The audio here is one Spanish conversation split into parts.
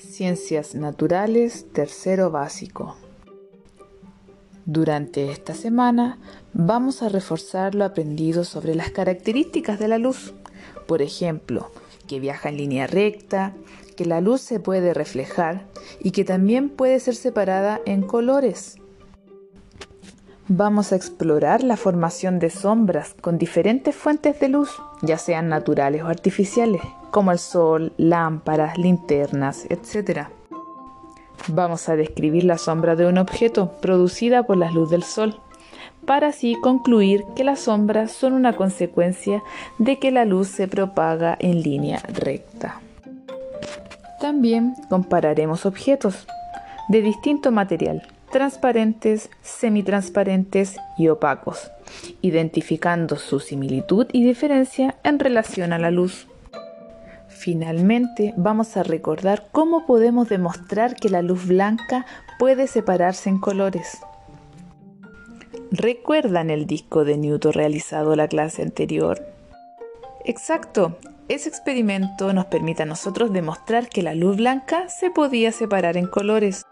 Ciencias Naturales, tercero básico. Durante esta semana vamos a reforzar lo aprendido sobre las características de la luz. Por ejemplo, que viaja en línea recta, que la luz se puede reflejar y que también puede ser separada en colores. Vamos a explorar la formación de sombras con diferentes fuentes de luz, ya sean naturales o artificiales, como el sol, lámparas, linternas, etc. Vamos a describir la sombra de un objeto producida por la luz del sol, para así concluir que las sombras son una consecuencia de que la luz se propaga en línea recta. También compararemos objetos de distinto material, transparentes, semitransparentes y opacos, identificando su similitud y diferencia en relación a la luz. Finalmente, vamos a recordar cómo podemos demostrar que la luz blanca puede separarse en colores. ¿Recuerdan el disco de Newton realizado la clase anterior? Exacto, ese experimento nos permite a nosotros demostrar que la luz blanca se podía separar en colores.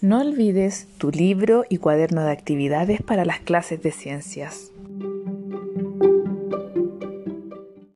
No olvides tu libro y cuaderno de actividades para las clases de ciencias.